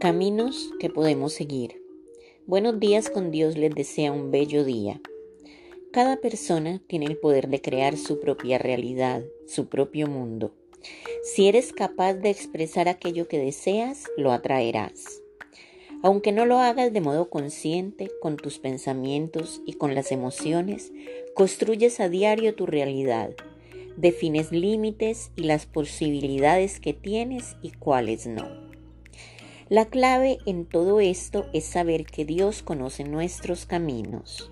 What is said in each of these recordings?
Caminos que podemos seguir. Buenos días con Dios les desea un bello día. Cada persona tiene el poder de crear su propia realidad, su propio mundo. Si eres capaz de expresar aquello que deseas, lo atraerás. Aunque no lo hagas de modo consciente, con tus pensamientos y con las emociones, construyes a diario tu realidad. Defines límites y las posibilidades que tienes y cuáles no. La clave en todo esto es saber que Dios conoce nuestros caminos.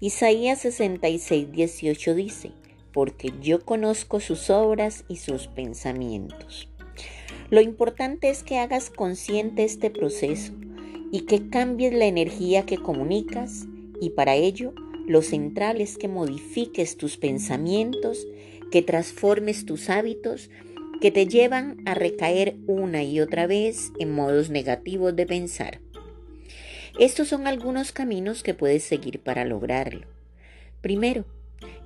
Isaías 66, 18 dice, porque yo conozco sus obras y sus pensamientos. Lo importante es que hagas consciente este proceso y que cambies la energía que comunicas y para ello lo central es que modifiques tus pensamientos, que transformes tus hábitos que te llevan a recaer una y otra vez en modos negativos de pensar. Estos son algunos caminos que puedes seguir para lograrlo. Primero,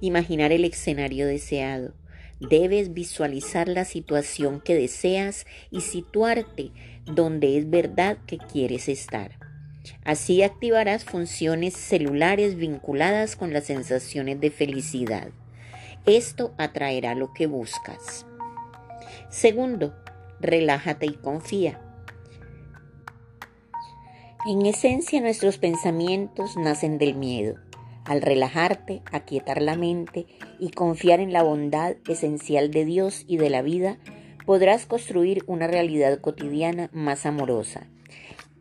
imaginar el escenario deseado. Debes visualizar la situación que deseas y situarte donde es verdad que quieres estar. Así activarás funciones celulares vinculadas con las sensaciones de felicidad. Esto atraerá lo que buscas. Segundo, relájate y confía. En esencia nuestros pensamientos nacen del miedo. Al relajarte, aquietar la mente y confiar en la bondad esencial de Dios y de la vida, podrás construir una realidad cotidiana más amorosa.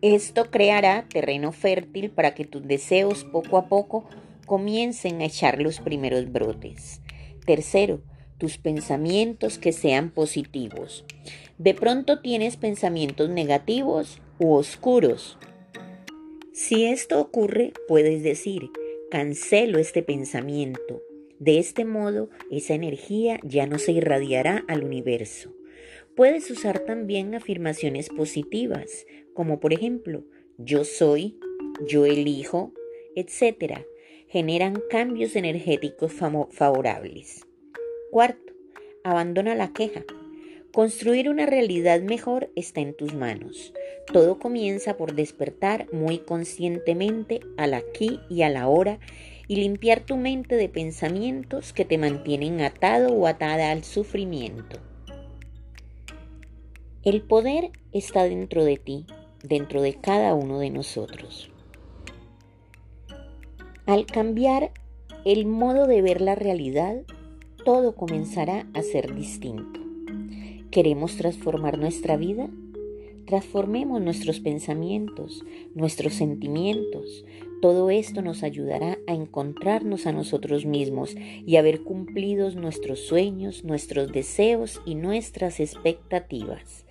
Esto creará terreno fértil para que tus deseos poco a poco comiencen a echar los primeros brotes. Tercero, tus pensamientos que sean positivos. De pronto tienes pensamientos negativos u oscuros. Si esto ocurre, puedes decir, cancelo este pensamiento. De este modo, esa energía ya no se irradiará al universo. Puedes usar también afirmaciones positivas, como por ejemplo, yo soy, yo elijo, etc. Generan cambios energéticos favorables. Cuarto, abandona la queja. Construir una realidad mejor está en tus manos. Todo comienza por despertar muy conscientemente al aquí y a la hora y limpiar tu mente de pensamientos que te mantienen atado o atada al sufrimiento. El poder está dentro de ti, dentro de cada uno de nosotros. Al cambiar el modo de ver la realidad, todo comenzará a ser distinto. ¿Queremos transformar nuestra vida? Transformemos nuestros pensamientos, nuestros sentimientos. Todo esto nos ayudará a encontrarnos a nosotros mismos y a ver cumplidos nuestros sueños, nuestros deseos y nuestras expectativas.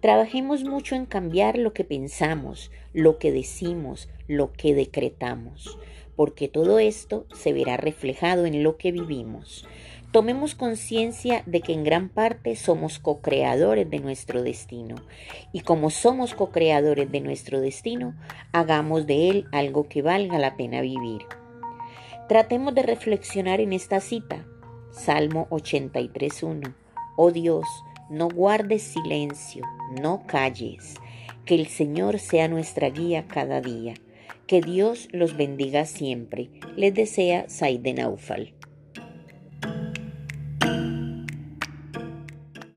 Trabajemos mucho en cambiar lo que pensamos, lo que decimos, lo que decretamos, porque todo esto se verá reflejado en lo que vivimos. Tomemos conciencia de que en gran parte somos co-creadores de nuestro destino y como somos co-creadores de nuestro destino, hagamos de él algo que valga la pena vivir. Tratemos de reflexionar en esta cita. Salmo 83.1. Oh Dios, no guardes silencio, no calles, que el Señor sea nuestra guía cada día. Que Dios los bendiga siempre. Les desea Saide Naufal.